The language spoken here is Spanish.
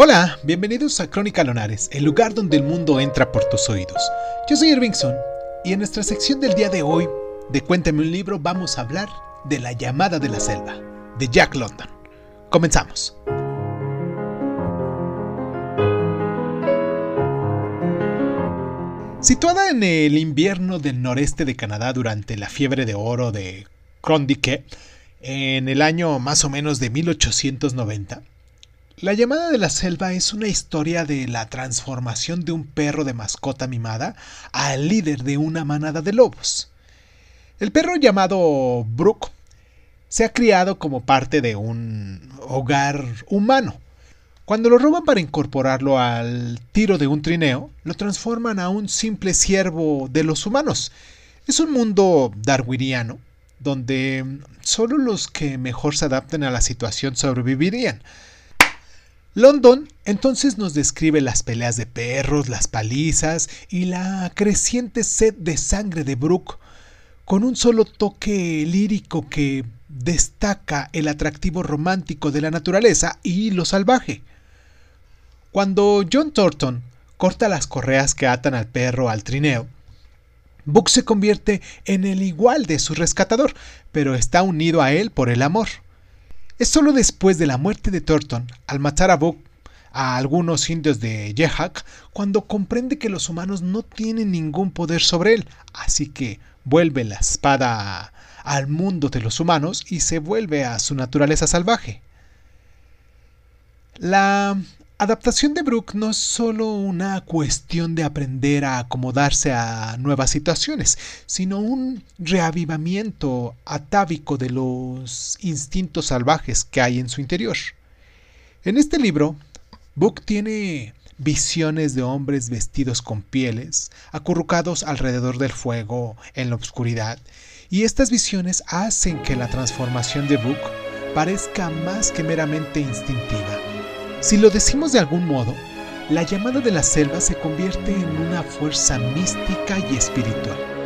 Hola, bienvenidos a Crónica Lonares, el lugar donde el mundo entra por tus oídos. Yo soy Irvingson y en nuestra sección del día de hoy de Cuéntame un libro vamos a hablar de La llamada de la selva, de Jack London. Comenzamos. Situada en el invierno del noreste de Canadá durante la fiebre de oro de Klondike, en el año más o menos de 1890, la llamada de la selva es una historia de la transformación de un perro de mascota mimada al líder de una manada de lobos. El perro llamado Brooke se ha criado como parte de un hogar humano. Cuando lo roban para incorporarlo al tiro de un trineo, lo transforman a un simple siervo de los humanos. Es un mundo darwiniano, donde solo los que mejor se adapten a la situación sobrevivirían. London entonces nos describe las peleas de perros, las palizas y la creciente sed de sangre de Brooke, con un solo toque lírico que destaca el atractivo romántico de la naturaleza y lo salvaje. Cuando John Thornton corta las correas que atan al perro al trineo, Book se convierte en el igual de su rescatador, pero está unido a él por el amor. Es solo después de la muerte de Thornton, al matar a Buck a algunos indios de Yehak, cuando comprende que los humanos no tienen ningún poder sobre él, así que vuelve la espada al mundo de los humanos y se vuelve a su naturaleza salvaje. La adaptación de Brooke no es solo una cuestión de aprender a acomodarse a nuevas situaciones, sino un reavivamiento atávico de los instintos salvajes que hay en su interior. En este libro, Brooke tiene visiones de hombres vestidos con pieles, acurrucados alrededor del fuego en la oscuridad, y estas visiones hacen que la transformación de Brooke parezca más que meramente instintiva si lo decimos de algún modo, la llamada de la selva se convierte en una fuerza mística y espiritual.